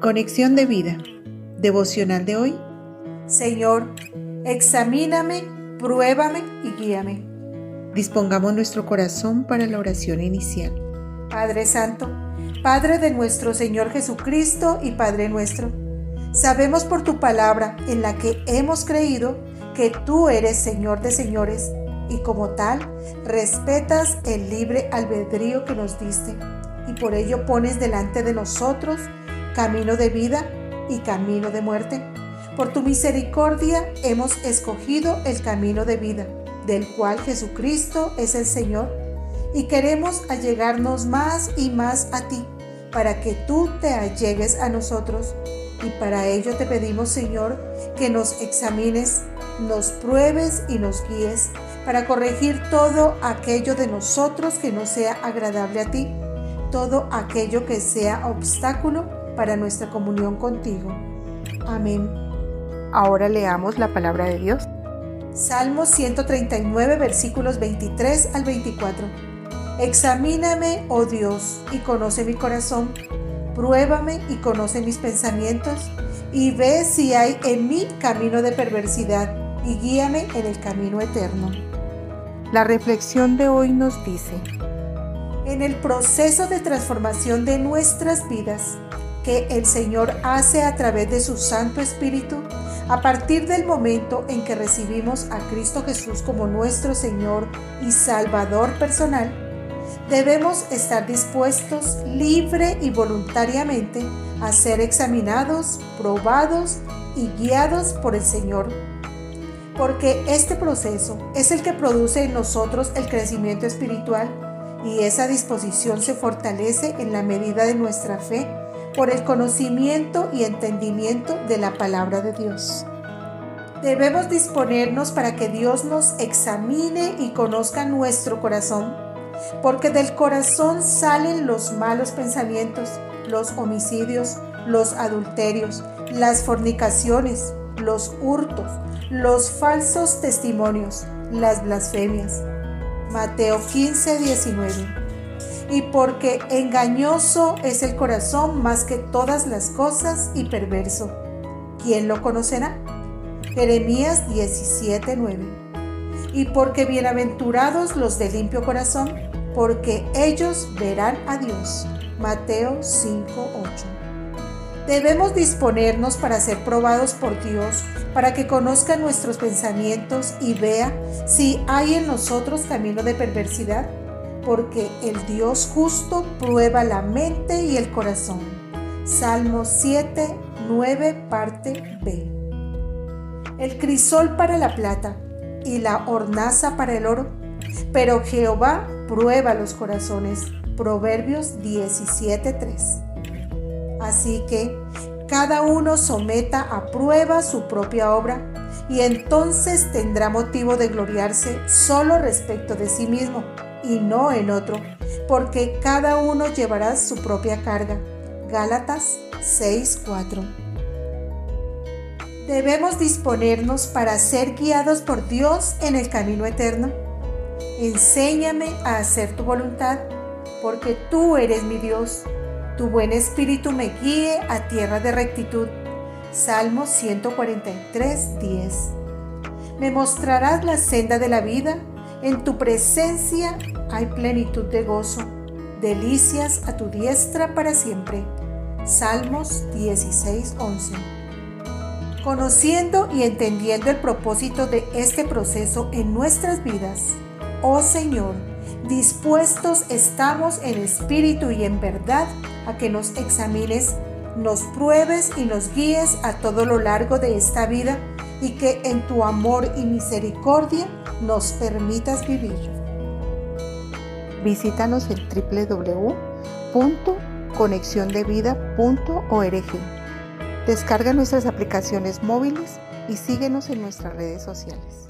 Conexión de vida. Devocional de hoy. Señor, examíname, pruébame y guíame. Dispongamos nuestro corazón para la oración inicial. Padre Santo, Padre de nuestro Señor Jesucristo y Padre nuestro, sabemos por tu palabra en la que hemos creído que tú eres Señor de señores y como tal respetas el libre albedrío que nos diste y por ello pones delante de nosotros camino de vida y camino de muerte. Por tu misericordia hemos escogido el camino de vida, del cual Jesucristo es el Señor, y queremos allegarnos más y más a ti, para que tú te allegues a nosotros. Y para ello te pedimos, Señor, que nos examines, nos pruebes y nos guíes, para corregir todo aquello de nosotros que no sea agradable a ti, todo aquello que sea obstáculo para nuestra comunión contigo. Amén. Ahora leamos la palabra de Dios. Salmo 139 versículos 23 al 24. Examíname, oh Dios, y conoce mi corazón. Pruébame y conoce mis pensamientos, y ve si hay en mí camino de perversidad, y guíame en el camino eterno. La reflexión de hoy nos dice, en el proceso de transformación de nuestras vidas, que el Señor hace a través de su Santo Espíritu a partir del momento en que recibimos a Cristo Jesús como nuestro Señor y Salvador personal, debemos estar dispuestos libre y voluntariamente a ser examinados, probados y guiados por el Señor. Porque este proceso es el que produce en nosotros el crecimiento espiritual y esa disposición se fortalece en la medida de nuestra fe por el conocimiento y entendimiento de la palabra de Dios. Debemos disponernos para que Dios nos examine y conozca nuestro corazón, porque del corazón salen los malos pensamientos, los homicidios, los adulterios, las fornicaciones, los hurtos, los falsos testimonios, las blasfemias. Mateo 15, 19 y porque engañoso es el corazón más que todas las cosas y perverso. ¿Quién lo conocerá? Jeremías 17:9. Y porque bienaventurados los de limpio corazón, porque ellos verán a Dios. Mateo 5:8. Debemos disponernos para ser probados por Dios, para que conozca nuestros pensamientos y vea si hay en nosotros camino de perversidad porque el Dios justo prueba la mente y el corazón. Salmo 7, 9, parte B. El crisol para la plata y la hornaza para el oro, pero Jehová prueba los corazones. Proverbios 17, 3. Así que cada uno someta a prueba su propia obra y entonces tendrá motivo de gloriarse solo respecto de sí mismo y no en otro, porque cada uno llevará su propia carga. Gálatas 6:4. Debemos disponernos para ser guiados por Dios en el camino eterno. Enséñame a hacer tu voluntad, porque tú eres mi Dios. Tu buen espíritu me guíe a tierra de rectitud. Salmo 143:10. Me mostrarás la senda de la vida en tu presencia hay plenitud de gozo, delicias a tu diestra para siempre. Salmos 16:11. Conociendo y entendiendo el propósito de este proceso en nuestras vidas, oh Señor, dispuestos estamos en espíritu y en verdad a que nos examines, nos pruebes y nos guíes a todo lo largo de esta vida y que en tu amor y misericordia nos permitas vivir. Visítanos en www.conexiondevida.org. Descarga nuestras aplicaciones móviles y síguenos en nuestras redes sociales.